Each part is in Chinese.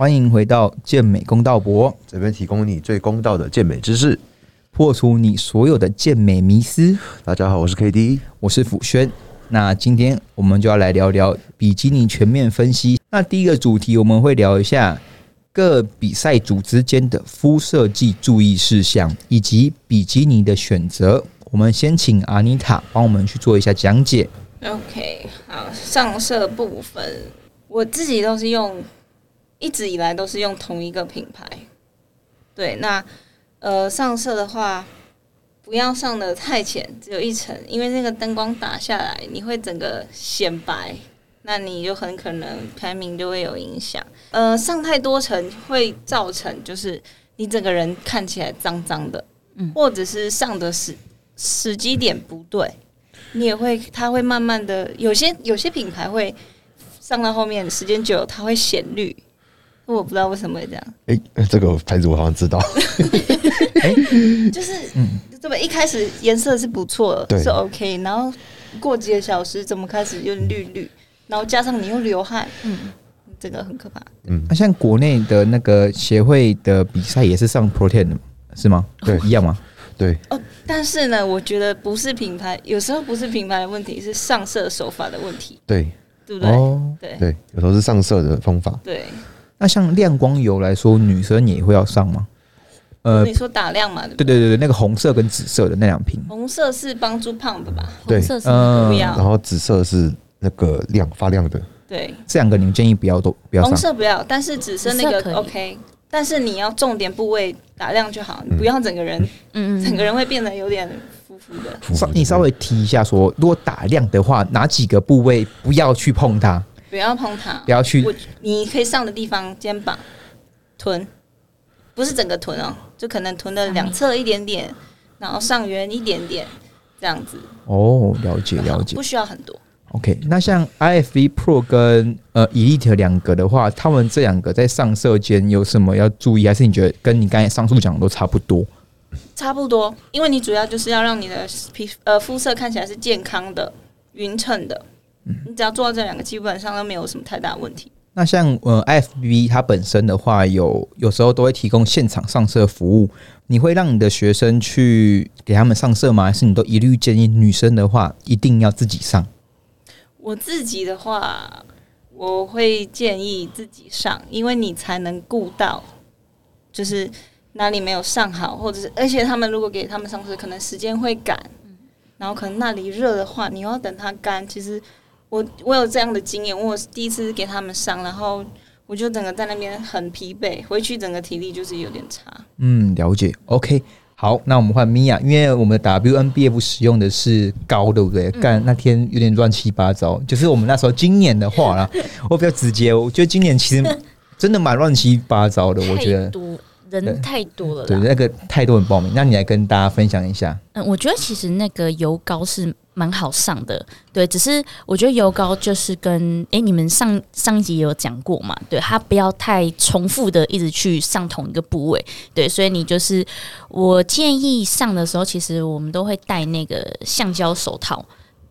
欢迎回到健美公道博，这边提供你最公道的健美知识。破除你所有的健美迷思。大家好，我是 K D，我是辅轩。那今天我们就要来聊聊比基尼全面分析。那第一个主题我们会聊一下各比赛组之间的肤色剂注意事项，以及比基尼的选择。我们先请阿妮塔帮我们去做一下讲解。OK，好，上色部分我自己都是用，一直以来都是用同一个品牌。对，那呃上色的话。不要上的太浅，只有一层，因为那个灯光打下来，你会整个显白，那你就很可能排名就会有影响。呃，上太多层会造成就是你整个人看起来脏脏的，嗯，或者是上的时时机点不对，你也会，它会慢慢的，有些有些品牌会上到后面时间久，它会显绿。我不知道为什么会这样。哎，这个牌子我好像知道。哎，就是，嗯，这么一开始颜色是不错的，是 OK，然后过几个小时怎么开始又绿绿，然后加上你又流汗，嗯，这个很可怕。嗯，那像国内的那个协会的比赛也是上 Protein 的，是吗？对，一样吗？对。哦，但是呢，我觉得不是品牌，有时候不是品牌的问题，是上色手法的问题。对，对不对？哦对对，有时候是上色的方法。对。那像亮光油来说，女生也会要上吗？呃，你说打亮嘛？对对对对，那个红色跟紫色的那两瓶，红色是帮助胖的吧？对，色是不要。然后紫色是那个亮发亮的。对，这两个你们建议不要都不要。红色不要，但是紫色那个 OK，但是你要重点部位打亮就好，你不要整个人，嗯，整个人会变得有点浮浮的。稍你稍微提一下，说如果打亮的话，哪几个部位不要去碰它？不要碰它，不要去。我你可以上的地方，肩膀、臀，不是整个臀哦，就可能臀的两侧一点点，然后上缘一点点，这样子。哦，了解了解，不需要很多。OK，那像 IFV Pro 跟呃 Elite 两个的话，他们这两个在上色间有什么要注意？还是你觉得跟你刚才上述讲的都差不多？差不多，因为你主要就是要让你的皮呃肤色看起来是健康的、匀称的。你只要做到这两个，基本上都没有什么太大问题。那像呃，FB 它本身的话，有有时候都会提供现场上色服务。你会让你的学生去给他们上色吗？还是你都一律建议女生的话一定要自己上？我自己的话，我会建议自己上，因为你才能顾到，就是哪里没有上好，或者是而且他们如果给他们上色，可能时间会赶，然后可能那里热的话，你要等它干，其实。我我有这样的经验，我第一次给他们上，然后我就整个在那边很疲惫，回去整个体力就是有点差。嗯，了解。OK，好，那我们换米娅，因为我们的 WNBF 使用的是高，对不对？干那天有点乱七八糟，就是我们那时候今年的话啦，我比较直接，我觉得今年其实真的蛮乱七八糟的，我觉得多人太多了，对，那个太多人报名，那你来跟大家分享一下。嗯，我觉得其实那个油膏是。蛮好上的，对，只是我觉得油膏就是跟哎，你们上上一集也有讲过嘛，对，它不要太重复的一直去上同一个部位，对，所以你就是我建议上的时候，其实我们都会戴那个橡胶手套，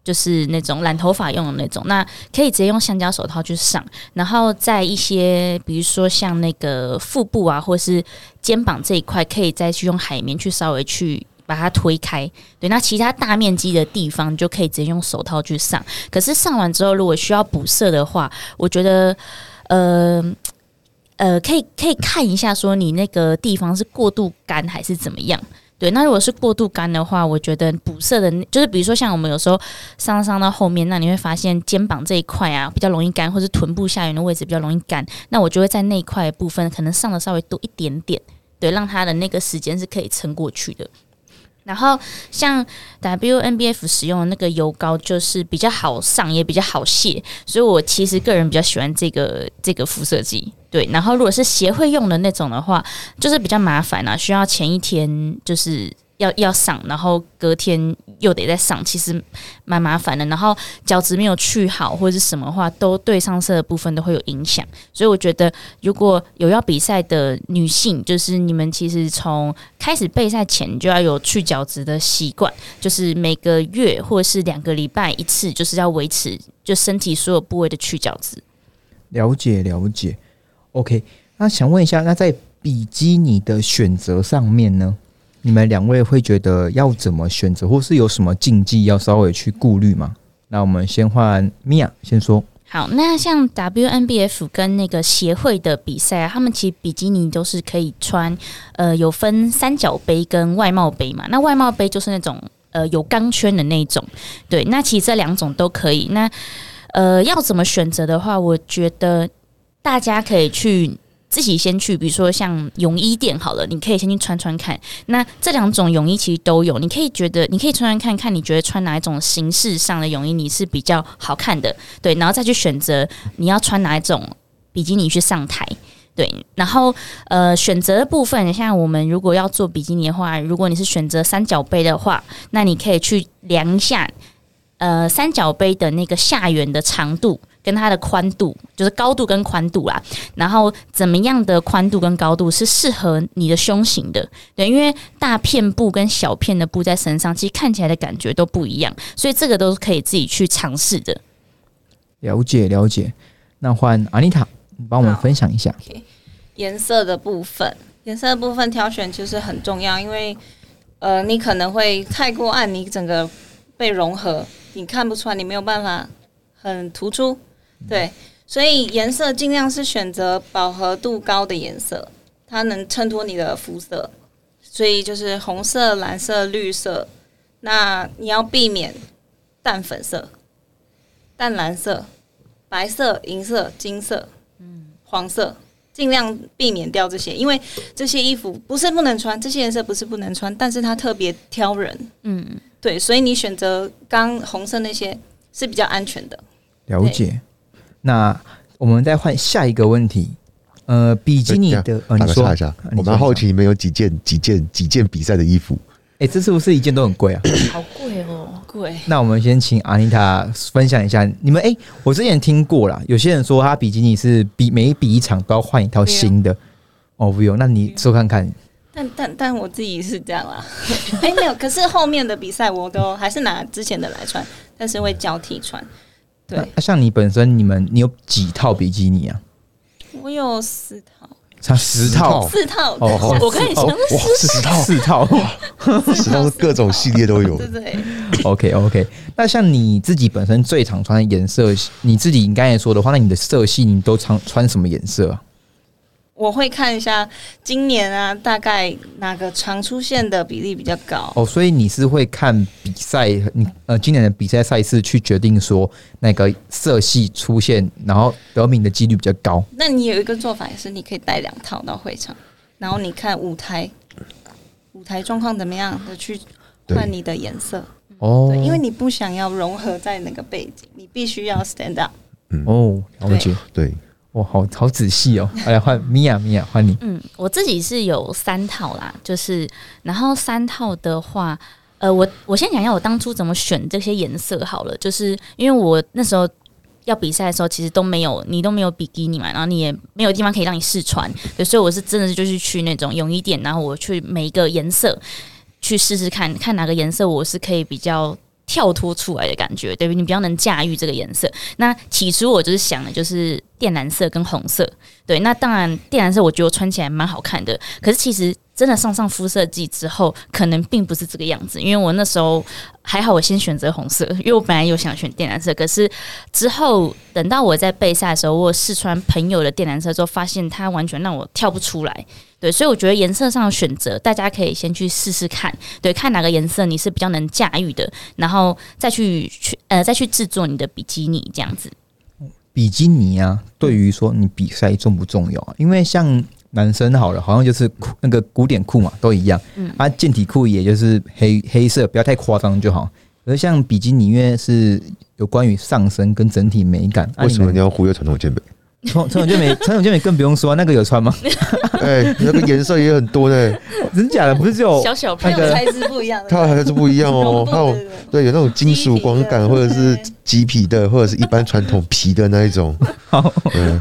就是那种染头发用的那种，那可以直接用橡胶手套去上，然后在一些比如说像那个腹部啊，或是肩膀这一块，可以再去用海绵去稍微去。把它推开，对，那其他大面积的地方就可以直接用手套去上。可是上完之后，如果需要补色的话，我觉得，呃呃，可以可以看一下，说你那个地方是过度干还是怎么样？对，那如果是过度干的话，我觉得补色的，就是比如说像我们有时候上上到后面，那你会发现肩膀这一块啊比较容易干，或者臀部下缘的位置比较容易干，那我就会在那一块部分可能上的稍微多一点点，对，让它的那个时间是可以撑过去的。然后像 WNBF 使用的那个油膏，就是比较好上，也比较好卸，所以我其实个人比较喜欢这个这个肤色剂。对，然后如果是协会用的那种的话，就是比较麻烦啊，需要前一天就是。要要上，然后隔天又得再上，其实蛮麻烦的。然后角质没有去好或者是什么话，都对上色的部分都会有影响。所以我觉得，如果有要比赛的女性，就是你们其实从开始备赛前就要有去角质的习惯，就是每个月或是两个礼拜一次，就是要维持就身体所有部位的去角质。了解了解，OK。那想问一下，那在比基尼的选择上面呢，你们两位会觉得要怎么选择，或是有什么禁忌要稍微去顾虑吗？那我们先换米娅先说。好，那像 WNBF 跟那个协会的比赛、他们其实比基尼都是可以穿，呃，有分三角杯跟外贸杯嘛。那外贸杯就是那种呃有钢圈的那种，对。那其实这两种都可以。那呃要怎么选择的话，我觉得大家可以去自己先去，比如说像泳衣店好了，你可以先去穿穿看。那这两种泳衣其实都有，你可以觉得你可以穿穿看看，你觉得穿哪一种形式上的泳衣你是比较好看的，对，然后再去选择你要穿哪一种比基尼去上台。对，然后呃，选择的部分，像我们如果要做比基尼的话，如果你是选择三角杯的话，那你可以去量一下，呃，三角杯的那个下缘的长度跟它的宽度，就是高度跟宽度啦。然后怎么样的宽度跟高度是适合你的胸型的？对，因为大片布跟小片的布在身上，其实看起来的感觉都不一样，所以这个都是可以自己去尝试的。了解了解，那换阿妮塔，你帮我们分享一下。颜色的部分，颜色的部分挑选其实很重要，因为呃，你可能会太过暗，你整个被融合，你看不出来，你没有办法很突出，对，所以颜色尽量是选择饱和度高的颜色，它能衬托你的肤色，所以就是红色、蓝色、绿色，那你要避免淡粉色、淡蓝色、白色、银色、金色、黄色。尽量避免掉这些，因为这些衣服不是不能穿，这些颜色不是不能穿，但是它特别挑人，嗯，对，所以你选择刚红色那些是比较安全的。了解。那我们再换下一个问题。呃，比基尼的，呃，打你说个岔一下，我蛮好奇你们有几件、几件、几件比赛的衣服？哎、这是不是一件都很贵啊？好贵哦。贵，那我们先请阿妮塔分享一下，你们哎、我之前听过啦，有些人说他比基尼是比每比一场都要换一套新的。哦，不用，那你说看看。但但但我自己是这样啦。哎、没有，可是后面的比赛我都还是拿之前的来穿，但是会交替穿。那对，那像你本身，你们你有几套比基尼啊？我有四套，差十套。四套，哦哦我看你讲哦哇，十套，四套。十套是 各种系列都有对。对。OK OK，那像你自己本身最常穿的颜色，你自己应该也说的话，那你的色系你都常穿什么颜色啊？我会看一下今年啊，大概哪个常出现的比例比较高。哦，所以你是会看比赛，你呃今年的比赛赛事去决定说那个色系出现，然后得名的几率比较高。那你有一个做法也是，你可以带两套到会场，然后你看舞台舞台状况怎么样的去换你的颜色。哦对，因为你不想要融合在那个背景，你必须要 stand up。嗯哦，了解，对，哇，好好仔细哦。来换米娅，米娅换你。嗯，我自己是有三套啦，就是然后三套的话，呃，我我先讲一下我当初怎么选这些颜色好了，就是因为我那时候要比赛的时候，其实都没有你都没有比基尼嘛，然后你也没有地方可以让你试穿，所以我是真的就是去那种泳衣店，然后我去每一个颜色去试试看看哪个颜色我是可以比较。跳脱出来的感觉，对不对？你比较能驾驭这个颜色。那起初我就是想的就是靛蓝色跟红色，对，那当然靛蓝色我觉得穿起来蛮好看的，可是其实真的上上肤色剂之后，可能并不是这个样子。因为我那时候还好，我先选择红色，因为我本来有想选靛蓝色，可是之后等到我在备赛的时候，我试穿朋友的靛蓝色之后，发现它完全让我跳不出来。对，所以我觉得颜色上的选择，大家可以先去试试看，对，看哪个颜色你是比较能驾驭的，然后再去去呃再去制作你的比基尼这样子。比基尼啊，对于说你比赛重不重要啊？因为像男生好了，好像就是裤那个古典裤嘛，都一样。嗯啊，健体裤也就是黑黑色，不要太夸张就好。而像比基尼，因为是有关于上身跟整体美感，啊为什么你要忽略传统健美？传传统健美，传统健美更不用说，那个有穿吗？哎，那个颜色也很多呢，真假的？不是只有小小它那个材质不一样的，它还是不一样哦。它有对有那种金属光感，或者是麂皮的，或者是一般传统皮的那一种。好，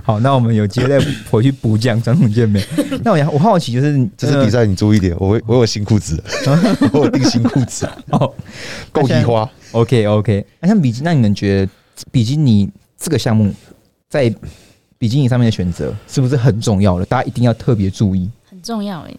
好，那我们有机会再回去补讲传统健美。那我我好奇就是，这次比赛你注意点，我会我有新裤子，我有订新裤子，哦够移花。OK OK，那像比基，那你们觉得比基尼这个项目在比基尼上面的选择是不是很重要了？大家一定要特别注意。很重要哎。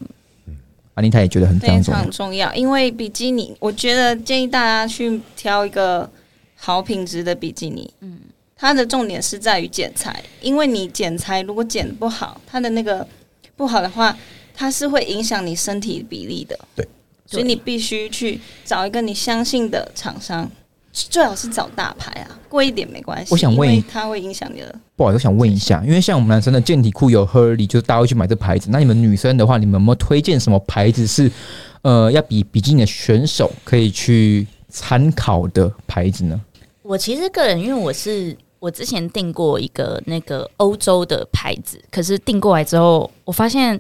阿妮塔也觉得很非非常重要常。重要，因为比基尼，我觉得建议大家去挑一个好品质的比基尼。嗯，它的重点是在于剪裁，因为你剪裁如果剪得不好，它的那个不好的话，它是会影响你身体比例的。对，所以你必须去找一个你相信的厂商，最好是找大牌啊，贵一点没关系。我想问因为它会影响你的。不好意思，我想问一下，因为像我们男生的健体裤有 Hurley，就是大家会去买这牌子。那你们女生的话，你们有没有推荐什么牌子是呃要比比基尼的选手可以去参考的牌子呢？我其实个人，因为我是我之前订过一个那个欧洲的牌子，可是订过来之后，我发现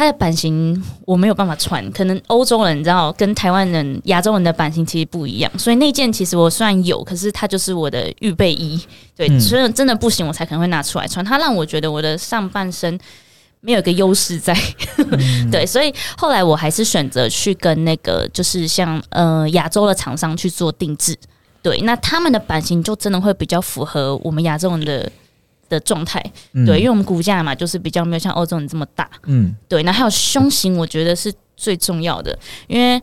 它的版型我没有办法穿，可能欧洲人你知道跟台湾人、亚洲人的版型其实不一样，所以那件其实我虽然有，可是它就是我的预备衣，对，嗯所以真的不行，我才可能会拿出来穿。它让我觉得我的上半身。没有一个优势在，对，所以后来我还是选择去跟那个就是像呃亚洲的厂商去做定制，对，那他们的版型就真的会比较符合我们亚洲人的的状态，嗯对，因为我们骨架嘛，就是比较没有像欧洲人这么大，嗯，对，那还有胸型，我觉得是最重要的，因为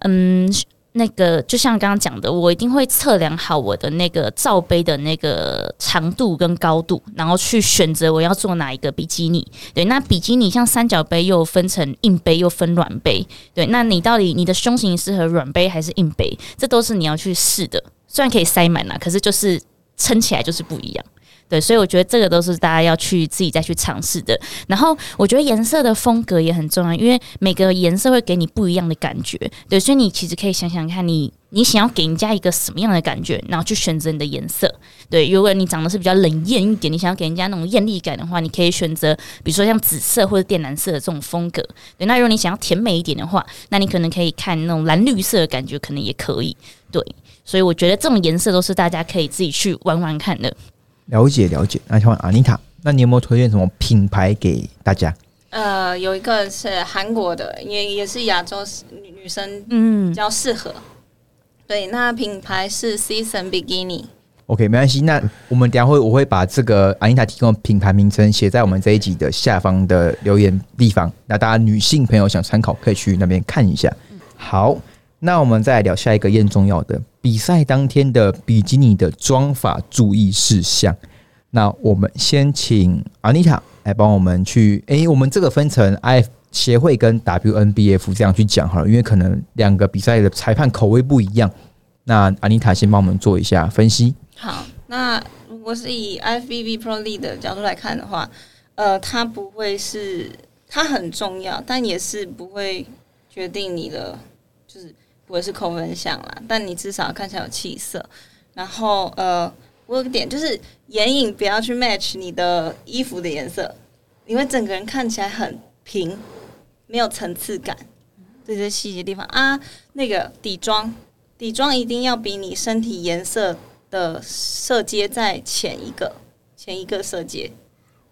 嗯。那个就像刚刚讲的，我一定会测量好我的那个罩杯的那个长度跟高度，然后去选择我要做哪一个比基尼。对，那比基尼像三角杯又分成硬杯又分软杯，对，那你到底你的胸型适合软杯还是硬杯，这都是你要去试的。虽然可以塞满了，可是就是撑起来就是不一样。对，所以我觉得这个都是大家要去自己再去尝试的。然后我觉得颜色的风格也很重要，因为每个颜色会给你不一样的感觉。对，所以你其实可以想想看你，你想要给人家一个什么样的感觉，然后去选择你的颜色。对，如果你长得是比较冷艳一点，你想要给人家那种艳丽感的话，你可以选择比如说像紫色或者靛蓝色的这种风格。对，那如果你想要甜美一点的话，那你可能可以看那种蓝绿色的感觉，可能也可以。对，所以我觉得这种颜色都是大家可以自己去玩玩看的。了解了解。那请问阿妮塔，那你有没有推荐什么品牌给大家？呃，有一个是韩国的，也也是亚洲女女生嗯比，较适合。对，那品牌是 Season Bikini。OK，没关系。那我们等下会我会把这个阿妮塔提供的品牌名称写在我们这一集的下方的留言地方。那大家女性朋友想参考，可以去那边看一下。好，那我们再来聊下一个更重要的比赛当天的比基尼的装法注意事项。那我们先请阿妮塔来帮我们去，诶、我们这个分成 IF 协会跟 WNBF 这样去讲好了，因为可能两个比赛的裁判口味不一样。那阿妮塔先帮我们做一下分析。好，那如果是以 IFBB Pro League 的角度来看的话，呃，它不会是它很重要，但也是不会决定你的，就是扣分项啦。但你至少看起来有气色。然后呃，我有个点就是眼影不要去 match 你的衣服的颜色，你会整个人看起来很平，没有层次感。这些细节地方啊，那个底妆，底妆一定要比你身体颜色的色阶再浅一个，前一个色阶，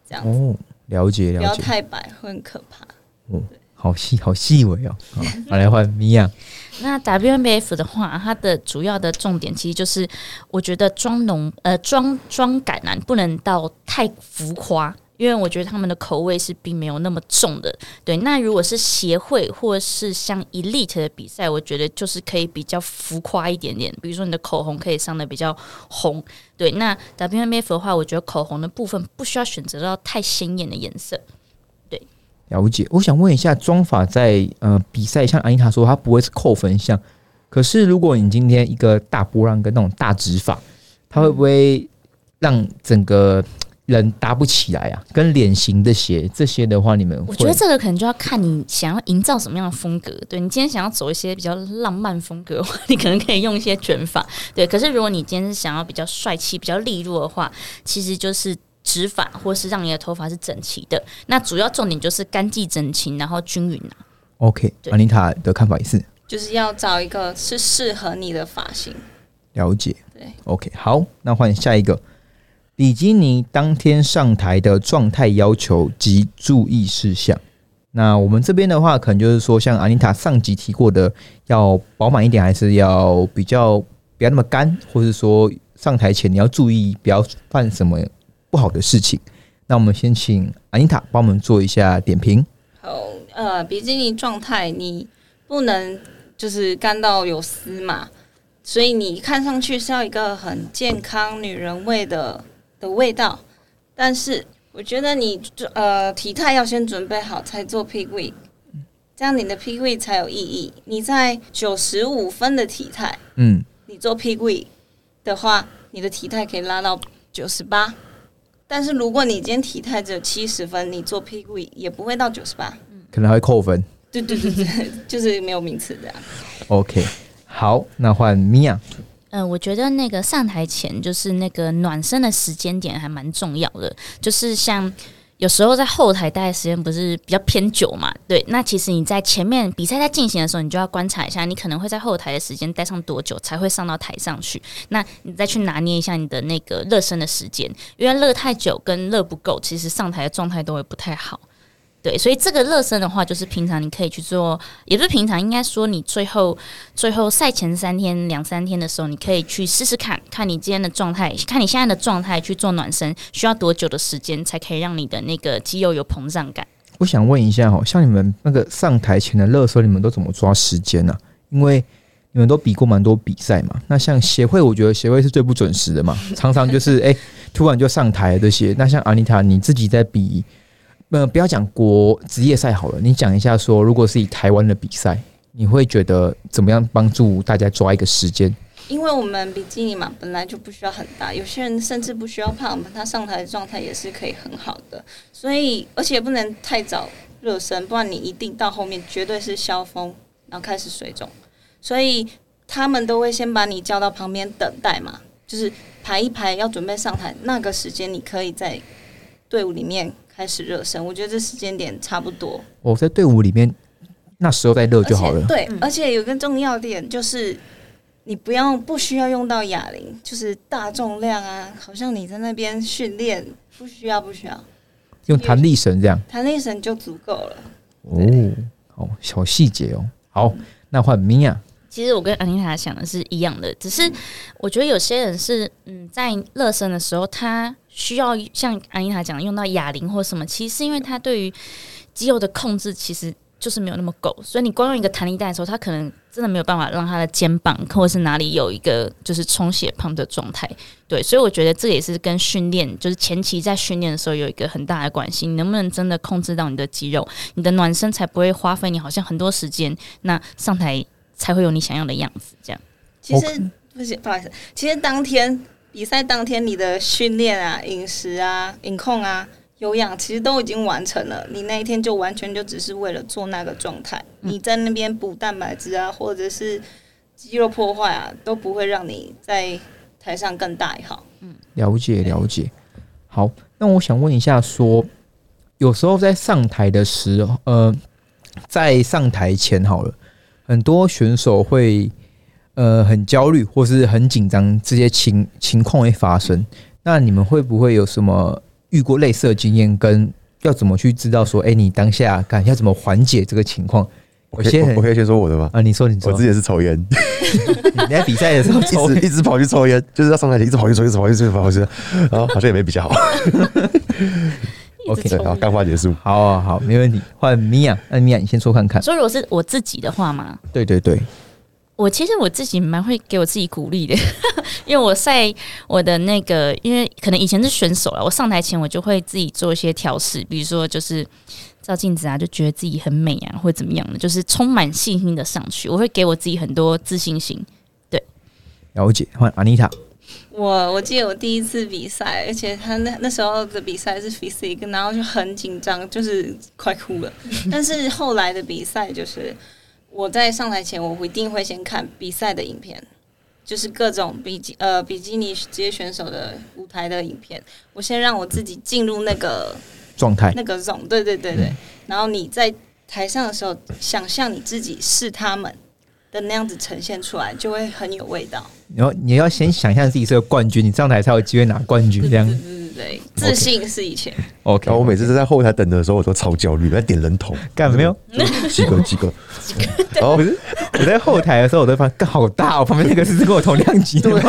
这样子，哦，了解了解不要，太白，会很可怕。好细好细微哦。好，好来换米娅。那 WNBF 的话，它的主要的重点其实就是，我觉得妆浓呃妆妆感啊，不能到太浮夸。因为我觉得他们的口味是并没有那么重的，对。那如果是协会或是像 Elite 的比赛，我觉得就是可以比较浮夸一点点，比如说你的口红可以上的比较红，对。那 WNBF 的话，我觉得口红的部分不需要选择到太鲜艳的颜色，了解，我想问一下，妆法在呃比赛，像安妮塔说，它不会是扣分项。可是如果你今天一个大波浪跟那种大直发，它会不会让整个人搭不起来啊？跟脸型的鞋这些的话，你们我觉得这个可能就要看你想要营造什么样的风格。对你今天想要走一些比较浪漫风格的话，你可能可以用一些卷发。对，可是如果你今天是想要比较帅气、比较利落的话，其实就是直发，或是让你的头发是整齐的。那主要重点就是干净整齐，然后均匀啊。OK？对安妮塔的看法也是就是要找一个是适合你的发型。了解。对，OK，好，那换下一个。比基尼当天上台的状态要求及注意事项。那我们这边的话，可能就是说，像阿妮塔上集提过的，要饱满一点，还是要比较不要那么干，或是说上台前你要注意不要犯什么不好的事情。那我们先请安妮塔帮我们做一下点评。好，呃，比基尼状态你不能就是干到有丝嘛，所以你看上去是要一个很健康女人味的的味道，但是我觉得你呃体态要先准备好才做 pig week，这样你的 pig week 才有意义。你在九十五分的体态，嗯，你做 pig week 的话，你的体态可以拉到九十八。但是如果你今天体态只有七十分，你做 pig week 也不会到九十八。可能还会扣分。对对对对，就是没有名次这样。OK，好，那换米娅。嗯、我觉得那个上台前就是那个暖身的时间点还蛮重要的，就是像有时候在后台待的时间不是比较偏久嘛，对，那其实你在前面比赛在进行的时候，你就要观察一下，你可能会在后台的时间待上多久才会上到台上去，那你再去拿捏一下你的那个热身的时间，因为热太久跟热不够，其实上台的状态都会不太好。对，所以这个热身的话，就是平常你可以去做，也不是平常，应该说你最后最后赛前三天、两三天的时候，你可以去试试看，看你今天的状态，看你现在的状态去做暖身，需要多久的时间才可以让你的那个肌肉有膨胀感？我想问一下哈，像你们那个上台前的热身，你们都怎么抓时间呢、因为你们都比过蛮多比赛嘛。那像协会，我觉得协会是最不准时的嘛，常常就是哎、突然就上台这些。那像阿妮塔，你自己在比，呃，不要讲国职业赛好了，你讲一下说，如果是以台湾的比赛，你会觉得怎么样帮助大家抓一个时间？因为我们比基尼嘛本来就不需要很大，有些人甚至不需要胖，他上台的状态也是可以很好的。所以而且不能太早热身，不然你一定到后面绝对是消风，然后开始水肿。所以他们都会先把你叫到旁边等待嘛，就是排一排要准备上台那个时间，你可以在队伍里面开始热身。我觉得这时间点差不多。我在队伍里面那时候再热就好了。对，而且有个重要点就是，你不要不需要用到哑铃，就是大重量啊，好像你在那边训练，不需要不需要，用弹力绳这样。弹力绳就足够了。哦，好小细节哦。好，那换米娅。其实我跟安妮塔想的是一样的，只是我觉得有些人是嗯，在热身的时候，他需要像安妮塔讲的用到哑铃或什么，其实是因为他对于肌肉的控制其实就是没有那么够，所以你光用一个弹力带的时候，他可能真的没有办法让他的肩膀或者是哪里有一个就是充血胖的状态。对，所以我觉得这也是跟训练，就是前期在训练的时候有一个很大的关系。你能不能真的控制到你的肌肉，你的暖身才不会花费你好像很多时间，那上台才会有你想要的样子。这样，其实不是，不好意思，其实当天比赛当天你的训练啊、饮食啊、饮控啊、有氧，其实都已经完成了。你那一天就完全就只是为了做那个状态，你在那边补蛋白质啊，或者是肌肉破坏啊，都不会让你在台上更大一号。嗯了解了解。好，那我想问一下说有时候在上台的时候，呃，在上台前好了，很多选手会呃很焦虑或是很紧张，这些情情况会发生。那你们会不会有什么遇过类似的经验？跟要怎么去知道说，哎、你当下感要怎么缓解这个情况？我有些人可以我可以先说我的吗？啊，你说你说我之，前是抽烟，你在比赛的时候抽 一直一直跑去抽烟，就是要上台前一直跑去抽，一直跑去抽，一直跑去抽，然后好像也没比较好。OK，好，干话结束。好啊，好，没问题。换米娅，那米娅你先说看看。所以如果是我自己的话嘛，对对对，我其实我自己蛮会给我自己鼓励的，因为我在我的那个，因为可能以前是选手了，我上台前我就会自己做一些调试，比如说就是照镜子啊，就觉得自己很美啊，或者怎么样的，就是充满信心的上去，我会给我自己很多自信心。对了解。换安妮塔，我我记得我第一次比赛，而且他那那时候的比赛是 physique，然后就很紧张，就是快哭了。但是后来的比赛就是我在上台前，我一定会先看比赛的影片，就是各种比基呃比基尼职业选手的舞台的影片，我先让我自己进入那个状态那个 zone，对对对对。然后你在台上的时候，想象你自己是他们的那样子呈现出来，就会很有味道。你要你要先想象自己是个冠军，你上台才有机会拿冠军。这样对对对对，自信是以前。OK，我每次都在后台等的时候，我都超焦虑，在点人头，干没有？几个几个，然后不是，我在后台的时候，我都发现好大哦，旁边那个是跟我同量级的会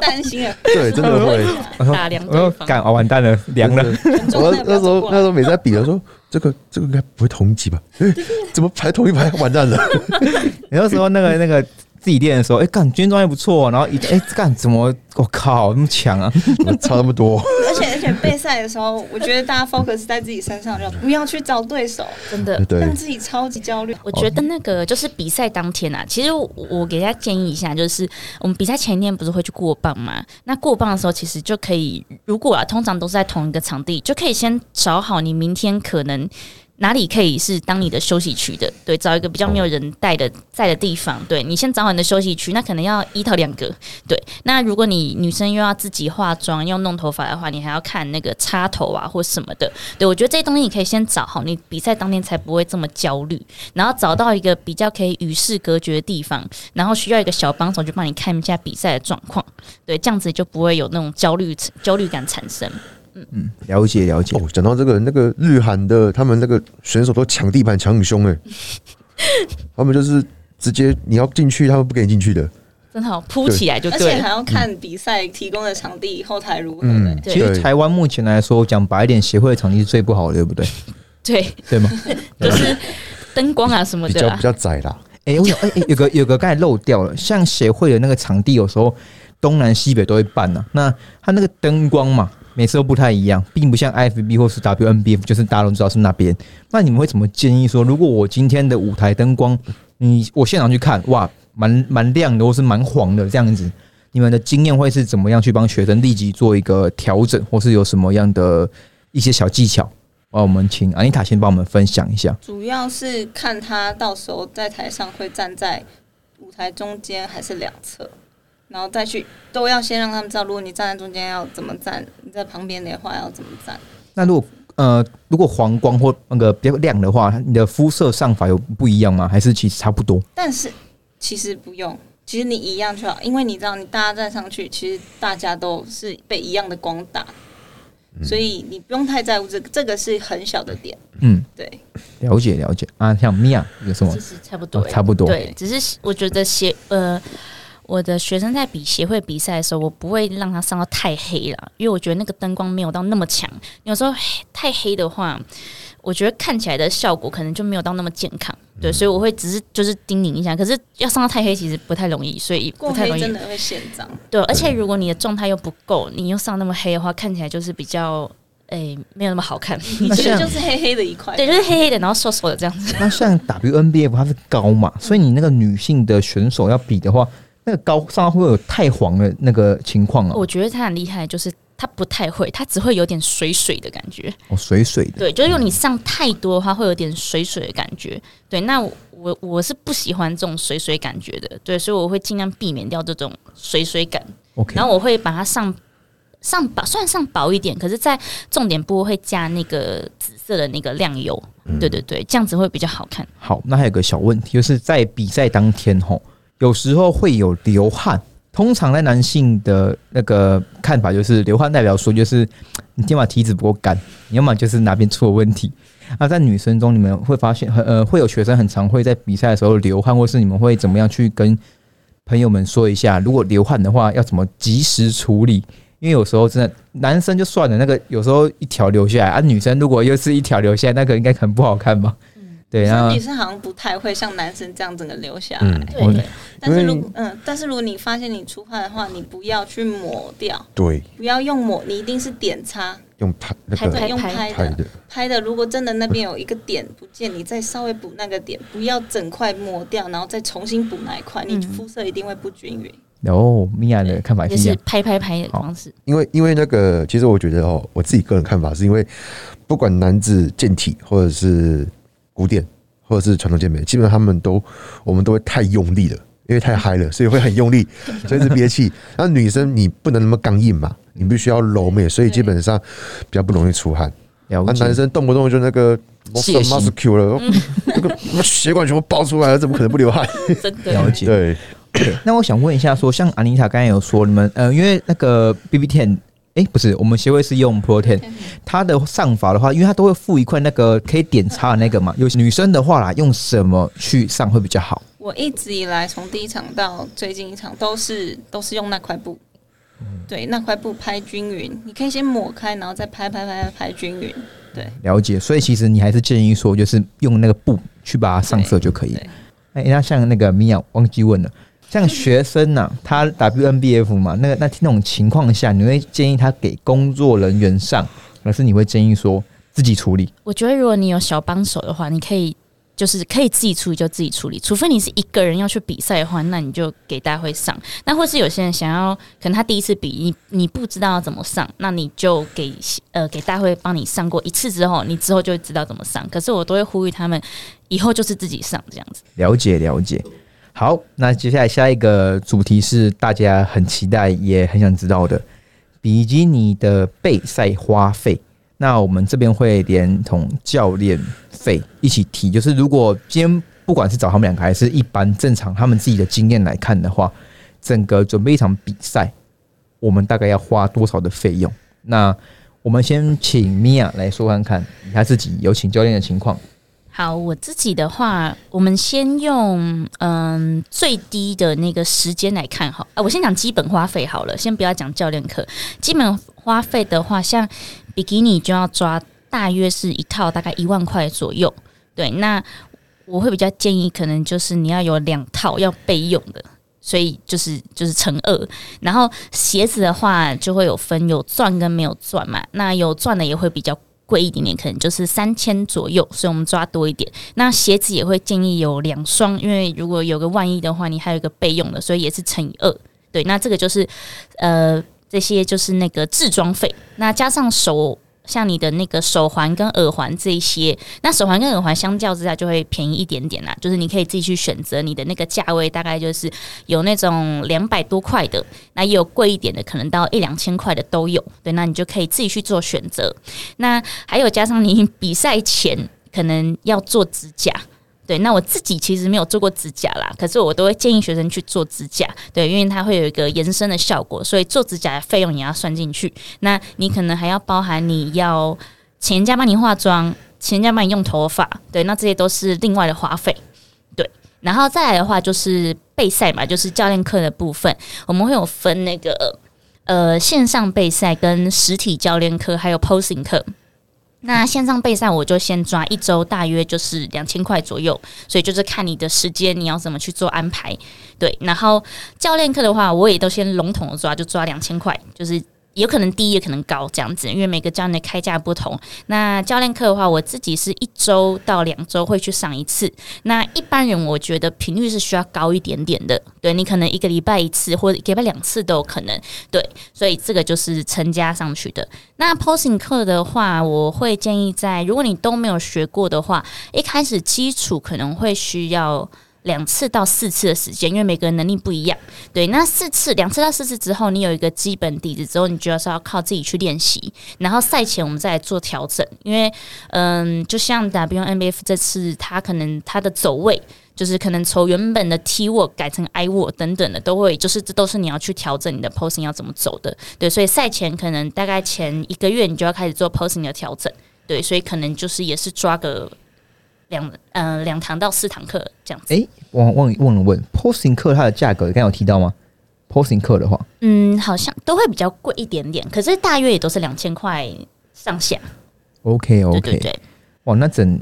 担心啊，对，真的会。打量对方干哦，完蛋了，凉了。我那时候那时候每次在比的时候，这个这个应该不会同一级吧？哎，怎么排同一排？完蛋了！有的时候那个那个自己练的时候，哎、干今天状态不错，然后一哎干怎么我靠那么强啊？差那么多？而且而且备赛的时候，我觉得大家 focus 在自己身上，就不要去找对手，真的。让，自己超级焦虑。我觉得那个就是比赛当天啊，其实我我给大家建议一下，就是我们比赛前一天不是会去过磅吗？那过磅的时候，其实就可以，如果啊，通常都是在同一个场地，就可以先找好你明天可能哪里可以是当你的休息区的，对，找一个比较没有人带的在的地方，对你先找好你的休息区，那可能要一到两个，对。那如果你女生又要自己化妆、要弄头发的话，你还要看那个插头啊或什么的，对我觉得这些东西你可以先找好，你比赛当天才不会这么焦虑。然后找到一个比较可以与世隔绝的地方，然后需要一个小帮手去帮你看一下比赛的状况，对，这样子就不会有那种焦虑焦虑感产生。了解了解哦，讲到这个，那个日韩的他们那个选手都抢地盘抢很凶哎，他们就是直接你要进去，他们不给你进去的。真好，铺起来就而。且还要看比赛提供的场地后台如何其实台湾目前来说，讲白一点，协会的场地是最不好的，对不对？对，对吗？就是灯光啊什么的啊比较比。较窄啦，哎、我有哎、哎有个有个刚才漏掉了，像协会的那个场地，有时候东南西北都会办呢、那它那个灯光嘛，每次都不太一样，并不像 IFB 或是 WNBF，就是大家都知道是那边。那你们会怎么建议说，如果我今天的舞台灯光，你我现场去看，哇，蛮蛮亮的，或是蛮黄的这样子，你们的经验会是怎么样去帮学生立即做一个调整，或是有什么样的一些小技巧？啊，我们请安妮塔先帮我们分享一下。主要是看他到时候在台上会站在舞台中间还是两侧，然后再去都要先让他们知道，如果你站在中间要怎么站，你在旁边的话要怎么站。那如果呃，如果黄光或那个比较亮的话，你的肤色上法有不一样吗？还是其实差不多？但是其实不用，其实你一样就好，因为你知道，你大家站上去，其实大家都是被一样的光打，所以你不用太在乎这个，这个是很小的点。嗯，对，了解了解啊。像米娅有什么其？实差不多、哦差不多对，只是我觉得鞋呃，我的学生在比协会比赛的时候，我不会让他上到太黑了，因为我觉得那个灯光没有到那么强。有时候太黑的话，我觉得看起来的效果可能就没有到那么健康。对，所以我会只是就是叮咛一下，可是要上到太黑其实不太容易，所以过不太容易黑真的会显脏。对，而且如果你的状态又不够，你又上那么黑的话，看起来就是比较诶、没有那么好看。你其实就是黑黑的一块。对，就是黑黑的，然后瘦瘦的这样子。那像 WNBF 它是高嘛，所以你那个女性的选手要比的话，那个高上会有太黄的那个情况啊，我觉得他很厉害，就是他不太会，他只会有点水水的感觉。哦水水的。对，就是如果你上太多的话，会有点水水的感觉。对，那我我我是不喜欢这种水水感觉的。对，所以我会尽量避免掉这种水水感。OK，然后我会把它上上薄，虽然上薄一点，可是，在重点部位会加那个紫色的那个亮油。对对对，这样子会比较好看。好，那还有个小问题，就是在比赛当天吼，有时候会有流汗。通常在男性的那个看法就是，流汗代表说就是你要么体脂不够干，你要么就是哪边出了问题。那在女生中，你们会发现，很呃，会有学生很常会在比赛的时候流汗，或是你们会怎么样去跟朋友们说一下，如果流汗的话，要怎么及时处理？因为有时候真的男生就算了，那个有时候一条流下来啊，女生如果又是一条流下来，那个应该很不好看吧？对，然后女生好像不太会像男生这样整个留下来。嗯对，但是如嗯，但是如果你发现你出汗的话，你不要去抹掉，对，不要用抹，你一定是点擦，用拍那拍个对，用拍拍的拍的，拍的。如果真的那边有一个点不见，你再稍微补那个点，不要整块抹掉，然后再重新补那一块，你嗯肤色一定会不均匀。哦，米娅的看法也是。拍拍拍的方式。因为因为那个，其实我觉得哦，我自己个人看法是因为，不管男子健体或者是古典或者是传统健美，基本上他们都我们都会太用力了，因为太嗨了，所以会很用力，所以是憋气。那女生你不能那么刚硬嘛，你必须要柔美，所以基本上比较不容易出汗。那、了解。男生动不动就那个泄 muscle 了，那个血管全部爆出来了，怎么可能不流汗？真的了解。对，那我想问一下说像阿妮塔刚才有说，你们呃，因为那个 B B Ten 诶，不是，我们协会是用 Protein，它的上法的话，因为它都会附一块那个可以点擦的那个嘛。有女生的话啦，用什么去上会比较好？我一直以来从第一场到最近一场都是都是用那块布，对，那块布拍均匀，你可以先抹开，然后再拍拍拍拍拍均匀，对。了解，所以其实你还是建议说，就是用那个布去把它上色就可以。对哎、那像那个米娅忘记问了，像学生呐、他 WNBF 嘛，那个那那种情况下，你会建议他给工作人员上，还是你会建议说自己处理？我觉得如果你有小帮手的话，你可以就是可以自己处理就自己处理，除非你是一个人要去比赛的话，那你就给大会上。那或是有些人想要，可能他第一次比，你你不知道要怎么上，那你就给呃给大会帮你上过一次之后，你之后就会知道怎么上。可是我都会呼吁他们以后就是自己上这样子。了解了解。好，那接下来下一个主题是大家很期待也很想知道的比基尼的备赛花费。那我们这边会连同教练费一起提，就是如果今天不管是找他们两个，还是一般正常他们自己的经验来看的话，整个准备一场比赛，我们大概要花多少的费用？那我们先请米娅来说看看，以她自己有请教练的情况。好，我自己的话，我们先用嗯最低的那个时间来看好。啊，我先讲基本花费好了，先不要讲教练课。基本花费的话，像比基尼就要抓大约是一套大概一万块左右。对，那我会比较建议，可能就是你要有两套要备用的。所以就是就是乘二，然后鞋子的话就会有分有钻跟没有钻嘛，那有钻的也会比较贵一点点，可能就是三千左右，所以我们抓多一点。那鞋子也会建议有两双，因为如果有个万一的话，你还有一个备用的，所以也是乘以二。对，那这个就是呃这些就是那个制装费，那加上手。像你的那个手环跟耳环这一些，那手环跟耳环相较之下就会便宜一点点啦。就是你可以自己去选择你的那个价位，大概就是有那种两百多块的，那也有贵一点的，可能到一两千块的都有。对，那你就可以自己去做选择。那还有加上你比赛前可能要做指甲，对，那我自己其实没有做过指甲啦，可是我都会建议学生去做指甲，对，因为它会有一个延伸的效果，所以做指甲的费用也要算进去。那你可能还要包含你要请人家帮你化妆，请人家帮你用头发，对，那这些都是另外的花费，对。然后再来的话就是备赛嘛，就是教练课的部分，我们会有分那个呃线上备赛跟实体教练课，还有 posing 课。那线上备赛我就先抓一周，大约就是两千块左右，所以就是看你的时间，你要怎么去做安排。对，然后教练课的话，我也都先笼统的抓，就抓两千块，就是有可能低也可能高这样子，因为每个教练的开价不同。那教练课的话，我自己是一周到两周会去上一次。那一般人我觉得频率是需要高一点点的，对你可能一个礼拜一次或者一个礼拜两次都有可能。对，所以这个就是成加上去的。那 posing 课的话，我会建议在如果你都没有学过的话，一开始基础可能会需要。两次到四次的时间，因为每个人能力不一样。对，那四次两次到四次之后，你有一个基本底子之后，你就要是要靠自己去练习。然后赛前我们再来做调整，因为嗯，就像 WMF 这次，它可能它的走位就是可能从原本的 T work 改成 I work 等等的，都会就是这都是你要去调整你的 posing 要怎么走的。对，所以赛前可能大概前一个月你就要开始做 posing 的调整。对，所以可能就是也是抓个两呃两堂到四堂课这样子。诶，我忘忘了问，posing 课它的价格，刚刚有提到吗？posing 课的话，嗯，好像都会比较贵一点点，可是大约也都是两千块上下。OK OK，对对，哇，那整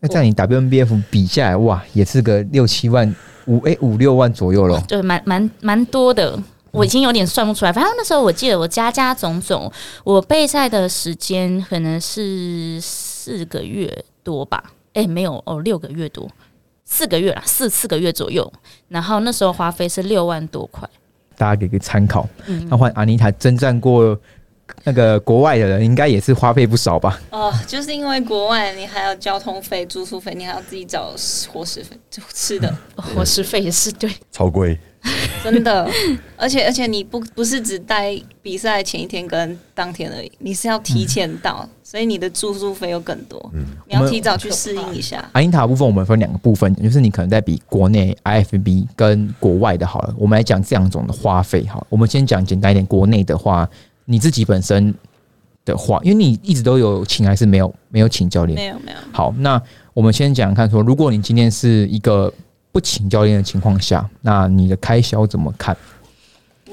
那这样你 WNBF 比下来，哇，也是个六七万五诶五六万左右咯。就是蛮蛮蛮多的。我已经有点算不出来，反正那时候我记得我加加总总，我备赛的时间可能是四个月多吧？诶，没有哦，六个月多，四个月啦，四四个月左右。然后那时候花费是六万多块。大家给个参考。嗯那换阿妮塔征战过那个国外的人，应该也是花费不少吧？哦，就是因为国外你还有交通费、住宿费，你还要自己找伙食费、就吃的，哦 伙食费也是对，超贵。真的。而且而且你不不是只待比赛前一天跟当天而已，你是要提前到，所以你的住宿费又更多，你要提早去适应一下。阿英塔部分我们分两个部分，就是你可能在比国内 IFB 跟国外的好了。我们来讲这两种的花费好了，我们先讲简单一点，国内的话，你自己本身的话，因为你一直都有请还是没有没有请教练？没有没有，好，那我们先讲讲看说，如果你今天是一个不请教练的情况下，那你的开销怎么看？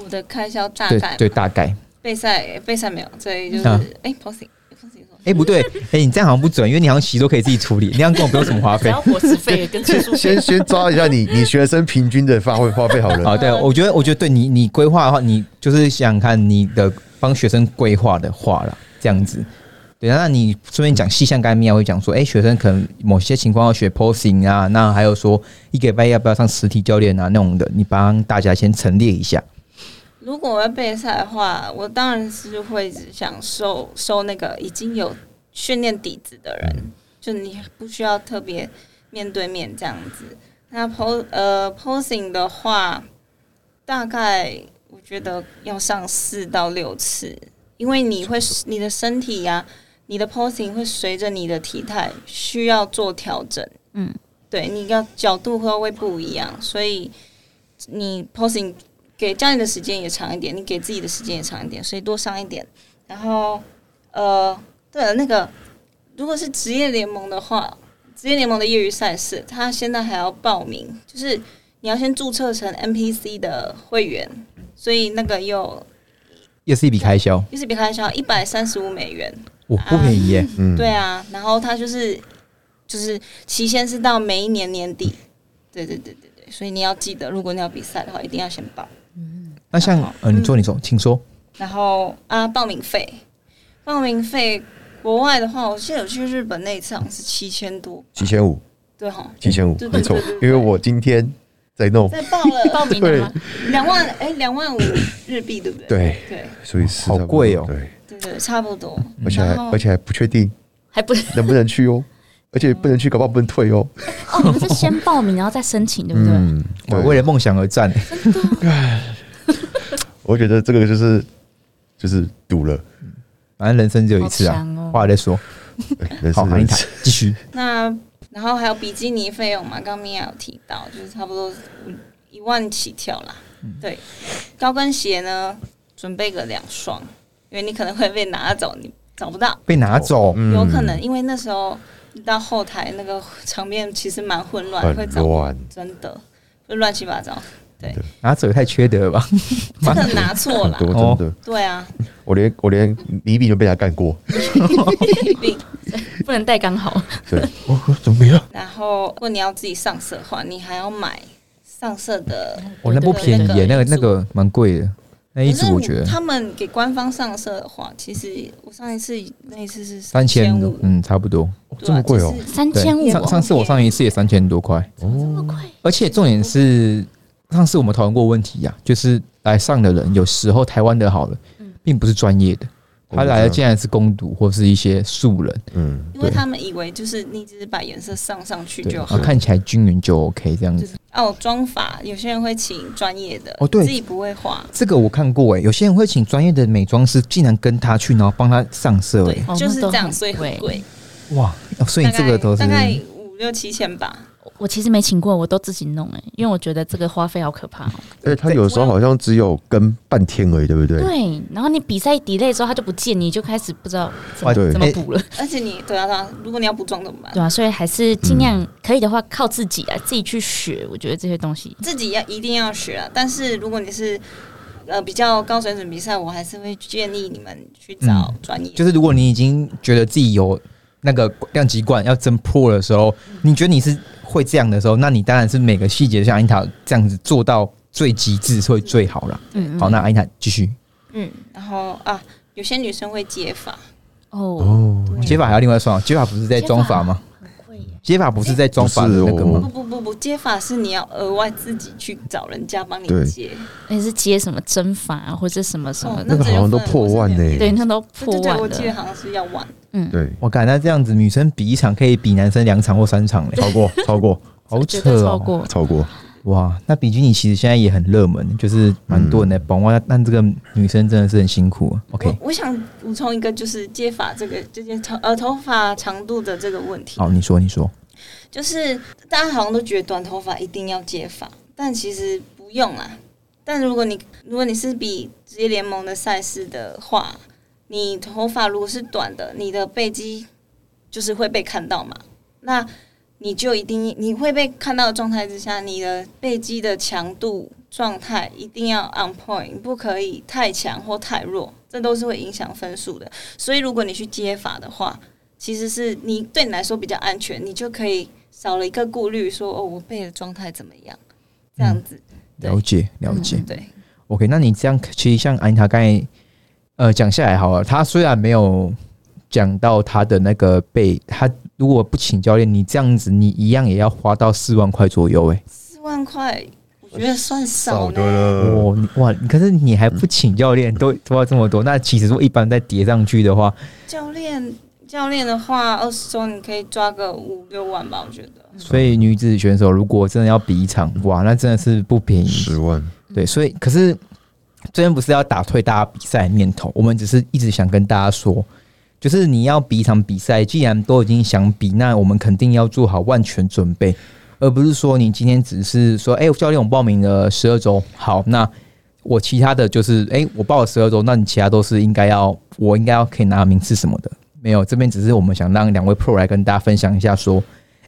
我的开销大对概对，大概。备赛备赛没有，所以就是啊哎 posing posing 说哎、不对，哎、你这样好像不准，因为你好像洗都可以自己处理，你这样跟我不用什么花费。伙食费跟先先抓一下你你学生平均的发挥花费好了。好，对，我觉得，我觉得对你，你规划的话，你就是想想看你的帮学生规划的话了，这样子。对，那你顺便讲细项，刚才米娅会讲说，哎、学生可能某些情况要学 posing 啊，那还有说一个礼拜要不要上实体教练啊那种的，你帮大家先陈列一下。如果我要备赛的话，我当然是会只想收收那个已经有训练底子的人，就你不需要特别面对面这样子。那 pos 呃 posing 的话，大概我觉得要上四到六次，因为你会你的身体呀、你的 posing 会随着你的体态需要做调整。嗯，对，你要角度会会不一样，所以你 posing 给教练的时间也长一点，你给自己的时间也长一点，所以多上一点。然后，呃，对了，那个如果是职业联盟的话，职业联盟的业余赛事，他现在还要报名，就是你要先注册成 NPC 的会员，所以那个又又是一笔开销，又是笔开销一百三十五美元。哇，不便宜耶。嗯，对啊，然后它就是就是期限是到每一年年底。对对对对对，所以你要记得，如果你要比赛的话，一定要先报。嗯那像呃，你说你说，请说。然后啊，报名费，报名费，国外的话，我记得我去日本那一次好像是七千多，七千五，对哈，七千五，没错因为我今天在弄，再报了。报名了吗？两万，哎，两万五日币，对不对？对对。所以是好贵哦。对，对对，差不多。而且还而且还不确定。还不 能不能去哦，而且不能去，搞不好不能退哦。哦，你们是先报名然后再申请，对不对？嗯，对。我为了梦想而战，我觉得这个就是就是赌了，反正人生只有一次啊好强哦，后来再说。人好，一台继续。那然后还有比基尼费用嘛，刚刚米娅有提到，就是差不多一万起跳啦。对，高跟鞋呢，准备个两双，因为你可能会被拿走，你找不到，被拿走，嗯有可能因为那时候到后台那个场面其实蛮混乱，会找乱真的会乱七八糟。对，拿走也太缺德了吧？真的拿错了。很，多哦真的，对啊，我连我连李比都被他干过，不能带刚好。对，我怎么没了？然后如果你要自己上色的话，你还要买上色的我那不便宜耶，那个那个蛮贵的，那一组我觉得。他们给官方上色的话，其实我上一次那一次是三千五，，嗯，差不多。这么贵哦？三千五哦，上上次我上一次也三千多块，这么贵？而且重点是上次我们讨论过问题呀、就是来上的人有时候台湾的好了，并不是专业的，他来的竟然是攻读或是一些素人，嗯，因为他们以为就是你只是把颜色上上去，就好。看起来均匀就 OK 这样子。哦，妆法有些人会请专业的，哦对自己不会画，这个我看过诶，有些人会请专业的美妆师，竟然跟他去，然后帮他上色对诶，，哦就是这样，所以很贵贵。哇！哦所以这个都是大概五六七千吧。我其实没请过，我都自己弄哎、因为我觉得这个花费好可怕哦、而且他有时候好像只有跟半天而已，对不对？对，然后你比赛 delay 之后，他就不见，你就开始不知道怎么怎么补了，而且你对啊对啊，如果你要补妆怎么办？对啊，所以还是尽量可以的话，靠自己啊，自己去学。我觉得这些东西，自己要一定要学啊。但是如果你是呃比较高水准比赛，我还是会建议你们去找专业。就是如果你已经觉得自己有那个量级罐要争 Pro 的时候，你觉得你是会这样的时候，那你当然是每个细节像安塔这样子做到最极致会最好了。嗯，好，那安塔继续，嗯，然后啊，有些女生会接发，哦，哦，接发还要另外算哦，接发不是在妆发吗？接法不是在装法的那个吗不？不不不，接法是你要额外自己去找人家帮你接。而且是接什么针法啊，或者什么什么哦，那个好像都破万呢。对，那都破万我记得。好像是要万。嗯，对，我感觉这样子，女生比一场可以比男生两场或三场嘞，超过超过好扯哦！超过。超过，哇，那比基尼其实现在也很热门，就是蛮多人在帮哇，但这个女生真的是很辛苦啊。OK，我我想补充一个，就是接发这个这件长呃头发长度的这个问题。好，你说你说，就是大家好像都觉得短头发一定要接发，但其实不用啦。但如果你如果你是比职业联盟的赛事的话，你头发如果是短的，你的背肌就是会被看到嘛。那你就一定你会被看到的状态之下，你的背肌的强度状态一定要 on point，不可以太强或太弱，这都是会影响分数的。所以如果你去接法的话，其实是你对你来说比较安全，你就可以少了一个顾虑，说哦，我背的状态怎么样？这样子，对了解了解。对，OK，那你这样其实像安妮塔刚才呃讲下来好了，他虽然没有讲到他的那个背，他如果不请教练，你这样子你一样也要花到四万块左右哎、四万块，我觉得算少少的呢。了。哦，哇，你可是你还不请教练，都都要这么多，那其实说一般再叠上去的话，教练教练的话，二十周你可以抓个五六万吧，我觉得。所以女子选手如果真的要比一场，哇，那真的是不便宜。十万，对，所以可是这边不是要打退大家比赛的念头，我们只是一直想跟大家说，就是你要比一场比赛，既然都已经想比，那我们肯定要做好万全准备，而不是说你今天只是说，哎、教练我报名了十二周，好，那我其他的就是，哎、我报了十二周，那你其他都是应该要，我应该要可以拿名次什么的，没有，这边只是我们想让两位 pro 来跟大家分享一下说。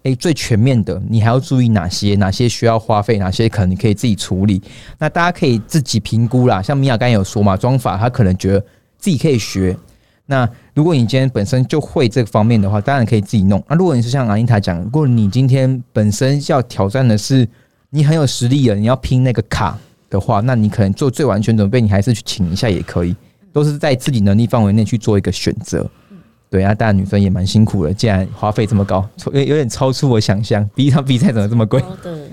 诶，最全面的，你还要注意哪些？哪些需要花费？哪些可能你可以自己处理？那大家可以自己评估啦。像米娅刚才有说嘛，妆法他可能觉得自己可以学。那如果你今天本身就会这个方面的话，当然可以自己弄。那如果你是像阿妮塔讲，如果你今天本身要挑战的是你很有实力了，你要拼那个卡的话，那你可能做最完全准备，你还是去请一下也可以，都是在自己能力范围内去做一个选择。对啊，当然女生也蛮辛苦的，既然花费这么高，有 有点超出我想象，比一场比赛怎么这么贵？高的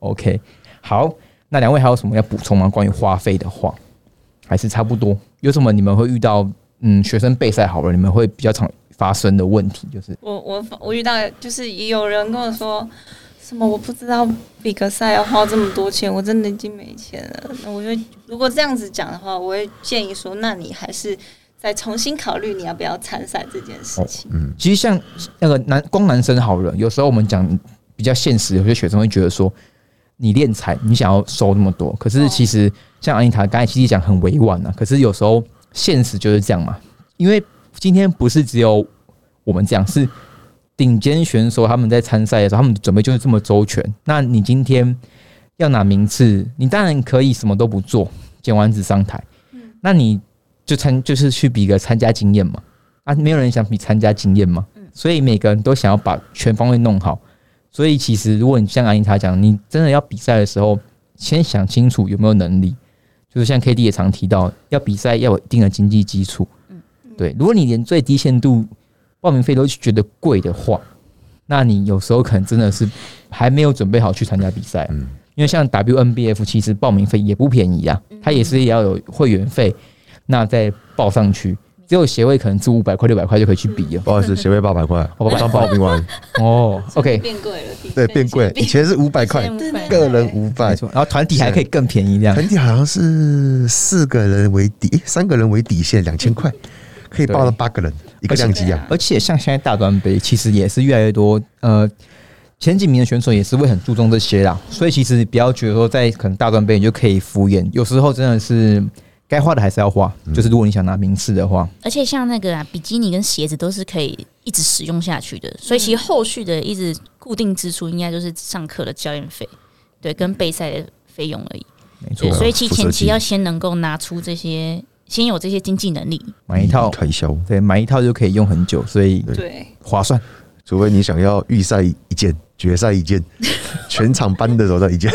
OK，好，那两位还有什么要补充吗？关于花费的话，还是差不多。有什么你们会遇到？嗯，学生备赛好了，你们会比较常发生的问题就是，我我我遇到就是也有人跟我说什么我不知道比个赛要花这么多钱，我真的已经没钱了。那我就如果这样子讲的话，我会建议说，那你还是再重新考虑你要不要参赛这件事情。嗯其实像那个男光男生好了，有时候我们讲比较现实，有些学生会觉得说，你练才你想要收那么多，可是其实像安妮塔刚才其实讲很委婉啊，可是有时候现实就是这样嘛，因为今天不是只有我们这样，是顶尖选手他们在参赛的时候，他们的准备就是这么周全。那你今天要拿名次，你当然可以什么都不做，剪完子上台，那你就参就是去比个参加经验嘛。啊，没有人想比参加经验嘛，所以每个人都想要把全方位弄好。所以其实如果你像安妮塔讲，你真的要比赛的时候，先想清楚有没有能力。就是像 K D 也常提到，要比赛要有一定的经济基础。嗯对，如果你连最低限度报名费都觉得贵的话，那你有时候可能真的是还没有准备好去参加比赛。嗯因为像 WNBF 其实报名费也不便宜啊，它也是也要有会员费，那再报上去，只有协会可能租五百块、六百块就可以去比了。不好意思，协会八百块，我刚报名完，哦，OK，变贵了，对，变贵，以前是五百块，现在500个人五百然后团体还可以更便宜这样。团体好像是四个人为底，三个人为底线，两千块，可以报到八个人，一个量级啊。而且像现在大专杯，其实也是越来越多，呃，前几名的选手也是会很注重这些啦。所以其实不要觉得说在可能大专杯你就可以敷衍，有时候真的是该花的还是要花。就是如果你想拿名次的话，而且像那个啊，比基尼跟鞋子都是可以一直使用下去的，所以其实后续的一直固定支出应该就是上课的教练费，对，跟备赛的费用而已。没错，，所以其实前期要先能够拿出这些，先有这些经济能力。买一套，开销，对，买一套就可以用很久，所以对，划算。除非你想要预赛一件，决赛一件，全场搬的时候的一件。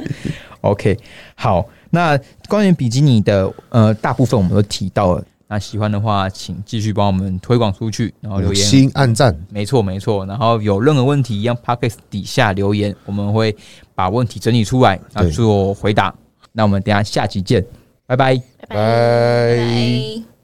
OK，好，那关于比基尼的呃大部分我们都提到了。那喜欢的话，请继续帮我们推广出去，然后留言。心暗赞，没错，没错。然后有任何问题，一样 p o c k e t 底下留言，我们会把问题整理出来，那对做回答。那我们等一下下集见，拜拜。拜拜。拜。拜。